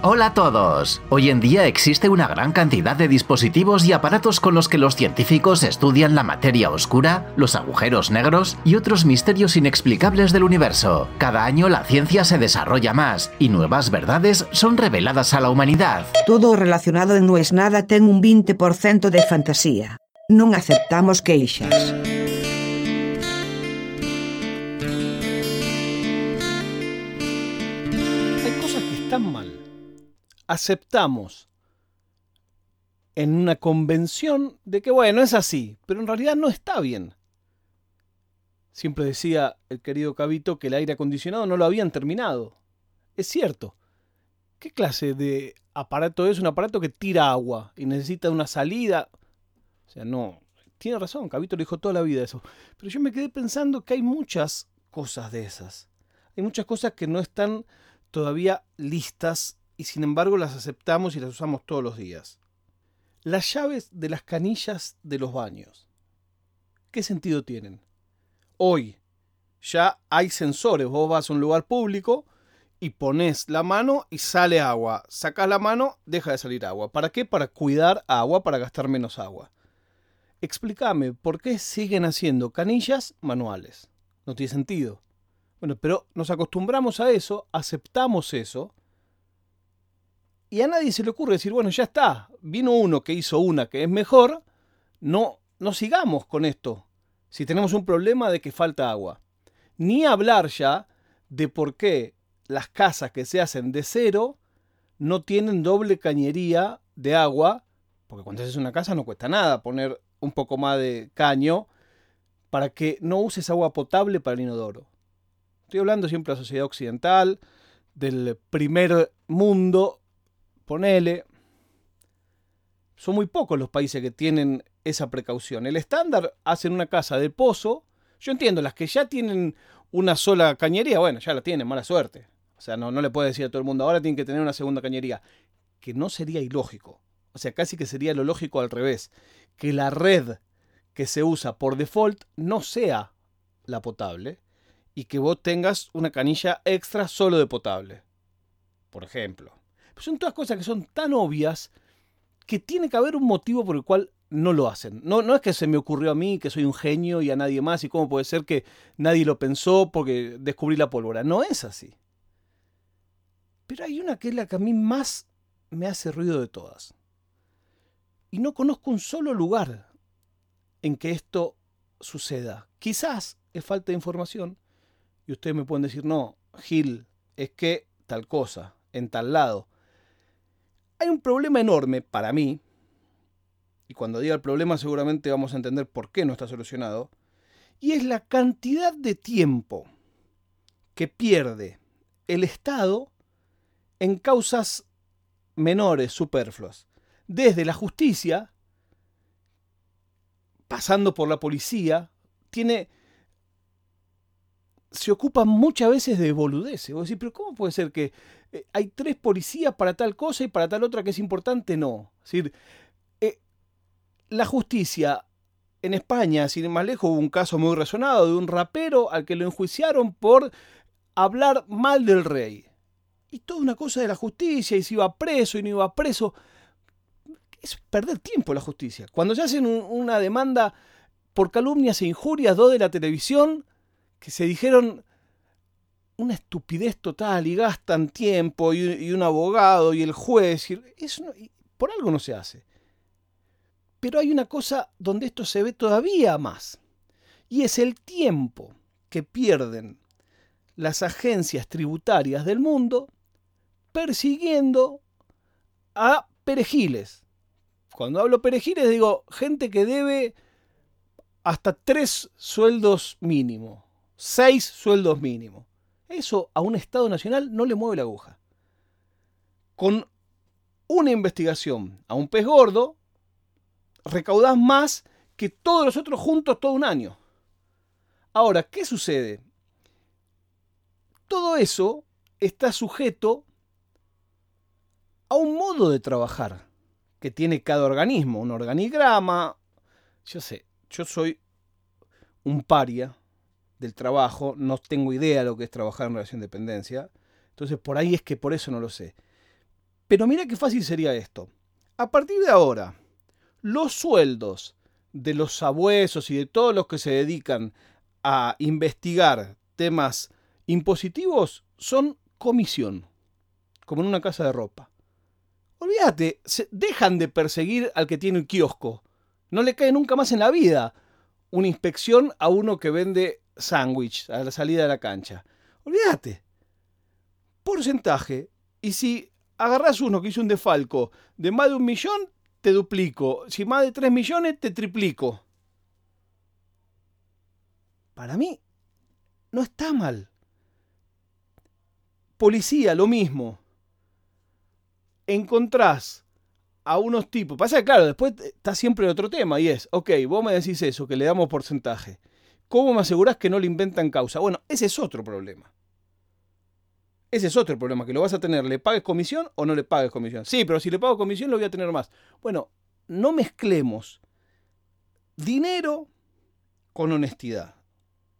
Hola a todos. Hoy en día existe una gran cantidad de dispositivos y aparatos con los que los científicos estudian la materia oscura, los agujeros negros y otros misterios inexplicables del universo. Cada año la ciencia se desarrolla más y nuevas verdades son reveladas a la humanidad. Todo relacionado en No es nada ten un 20% de fantasía. Non aceptamos queixas. Hay cosas que están mal. Aceptamos en una convención de que, bueno, es así, pero en realidad no está bien. Siempre decía el querido Cabito que el aire acondicionado no lo habían terminado. Es cierto. ¿Qué clase de aparato es? Un aparato que tira agua y necesita una salida. O sea, no. Tiene razón, Cabito lo dijo toda la vida eso. Pero yo me quedé pensando que hay muchas cosas de esas. Hay muchas cosas que no están todavía listas y sin embargo las aceptamos y las usamos todos los días. Las llaves de las canillas de los baños. ¿Qué sentido tienen? Hoy ya hay sensores. Vos vas a un lugar público y pones la mano y sale agua. Sacas la mano, deja de salir agua. ¿Para qué? Para cuidar agua, para gastar menos agua. Explícame, ¿por qué siguen haciendo canillas manuales? No tiene sentido. Bueno, pero nos acostumbramos a eso, aceptamos eso, y a nadie se le ocurre decir, bueno, ya está, vino uno que hizo una que es mejor, no, no sigamos con esto, si tenemos un problema de que falta agua. Ni hablar ya de por qué las casas que se hacen de cero no tienen doble cañería de agua, porque cuando haces una casa no cuesta nada poner un poco más de caño para que no uses agua potable para el inodoro. Estoy hablando siempre de la sociedad occidental, del primer mundo, ponele. Son muy pocos los países que tienen esa precaución. El estándar hacen una casa de pozo. Yo entiendo, las que ya tienen una sola cañería, bueno, ya la tienen, mala suerte. O sea, no, no le puede decir a todo el mundo, ahora tienen que tener una segunda cañería. Que no sería ilógico. O sea, casi que sería lo lógico al revés. Que la red que se usa por default no sea la potable y que vos tengas una canilla extra solo de potable. Por ejemplo. Pues son todas cosas que son tan obvias que tiene que haber un motivo por el cual no lo hacen. No, no es que se me ocurrió a mí, que soy un genio y a nadie más, y cómo puede ser que nadie lo pensó porque descubrí la pólvora. No es así. Pero hay una que es la que a mí más me hace ruido de todas. Y no conozco un solo lugar en que esto suceda. Quizás es falta de información. Y ustedes me pueden decir, no, Gil, es que tal cosa, en tal lado. Hay un problema enorme para mí, y cuando diga el problema seguramente vamos a entender por qué no está solucionado, y es la cantidad de tiempo que pierde el Estado en causas menores, superfluas. Desde la justicia, pasando por la policía, tiene se ocupa muchas veces de boludeces. Vos decís, pero ¿cómo puede ser que eh, hay tres policías para tal cosa y para tal otra que es importante? No. Es decir, eh, la justicia en España, sin ir más lejos, hubo un caso muy resonado de un rapero al que lo enjuiciaron por hablar mal del rey. Y toda una cosa de la justicia, y si iba preso y no iba preso. Es perder tiempo la justicia. Cuando se hacen un- una demanda por calumnias e injurias, dos de la televisión, que se dijeron una estupidez total y gastan tiempo y, un abogado y el juez. Y por algo no se hace. Pero hay una cosa donde esto se ve todavía más. Y es el tiempo que pierden las agencias tributarias del mundo persiguiendo a perejiles. Cuando hablo perejiles digo gente que debe hasta tres sueldos mínimo, seis sueldos mínimo. Eso a un Estado nacional no le mueve la aguja. Con una investigación a un pez gordo, recaudás más que todos los otros juntos todo un año. Ahora, ¿qué sucede? Todo eso está sujeto a un modo de trabajar que tiene cada organismo, un organigrama. Yo sé, yo soy un paria del trabajo, no tengo idea de lo que es trabajar en relación de dependencia, entonces por ahí es que por eso no lo sé. Pero mira qué fácil sería esto. A partir de ahora, los sueldos de los sabuesos y de todos los que se dedican a investigar temas impositivos son comisión, como en una casa de ropa. Olvídate, se dejan de perseguir al que tiene el kiosco. No le cae nunca más en la vida una inspección a uno que vende sándwich a la salida de la cancha. Olvídate. Porcentaje. Y si agarras uno que hizo un defalco de más de un millón, te duplico. Si más de tres millones, te triplico. Para mí, no está mal. Policía, lo mismo. Encontrás a unos tipos. Pasa claro, después está siempre otro tema y es, ok, vos me decís eso, que le damos porcentaje. ¿Cómo me asegurás que no le inventan causa? Bueno, ese es otro problema. Ese es otro problema, que lo vas a tener, le pagues comisión o no le pagues comisión. Sí, pero si le pago comisión lo voy a tener más. Bueno, no mezclemos dinero con honestidad.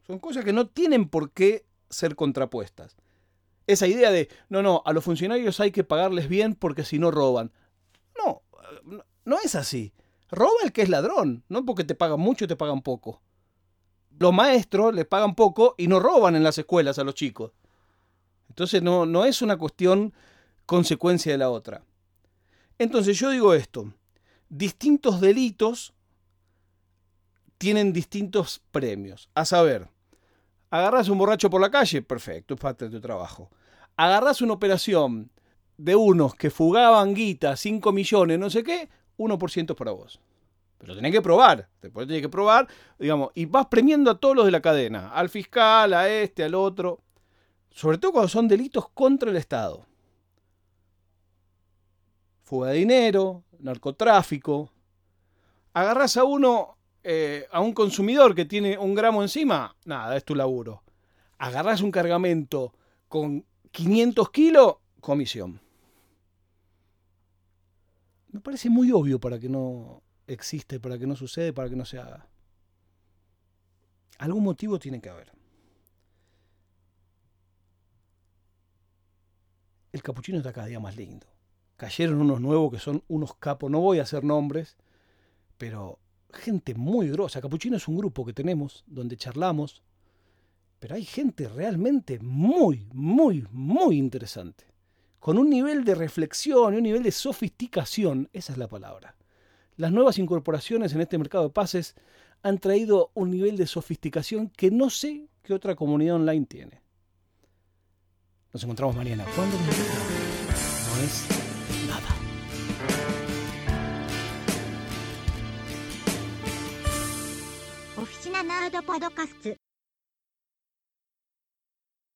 Son cosas que no tienen por qué ser contrapuestas. Esa idea de, no, no, a los funcionarios hay que pagarles bien porque si no roban. No, no es así. Roba el que es ladrón, no porque te pagan mucho te pagan poco. Los maestros les pagan poco y no roban en las escuelas a los chicos. Entonces no, no es una cuestión consecuencia de la otra. Entonces yo digo esto, distintos delitos tienen distintos premios. A saber, agarras un borracho por la calle, perfecto, es parte de tu trabajo. Agarras una operación de unos que fugaban guita, 5 millones, no sé qué, 1% es para vos. Pero tenés que probar, después tenés que probar, digamos, y vas premiando a todos los de la cadena, al fiscal, a este, al otro, sobre todo cuando son delitos contra el Estado. Fuga de dinero, narcotráfico. Agarras a uno, eh, a un consumidor que tiene un gramo encima, nada, es tu laburo. Agarras un cargamento con 500 kilos, comisión. Me parece muy obvio para que no existe, para que no sucede, para que no se haga. Algún motivo tiene que haber. El capuchino está cada día más lindo. Cayeron unos nuevos que son unos capos, no voy a hacer nombres, pero gente muy grosa. Capuchino es un grupo que tenemos donde charlamos, pero hay gente realmente muy, muy, muy interesante. Con un nivel de reflexión y un nivel de sofisticación, esa es la palabra. Las nuevas incorporaciones en este mercado de pases han traído un nivel de sofisticación que no sé qué otra comunidad online tiene. Nos encontramos mañana. ¿Cuándo? No es nada.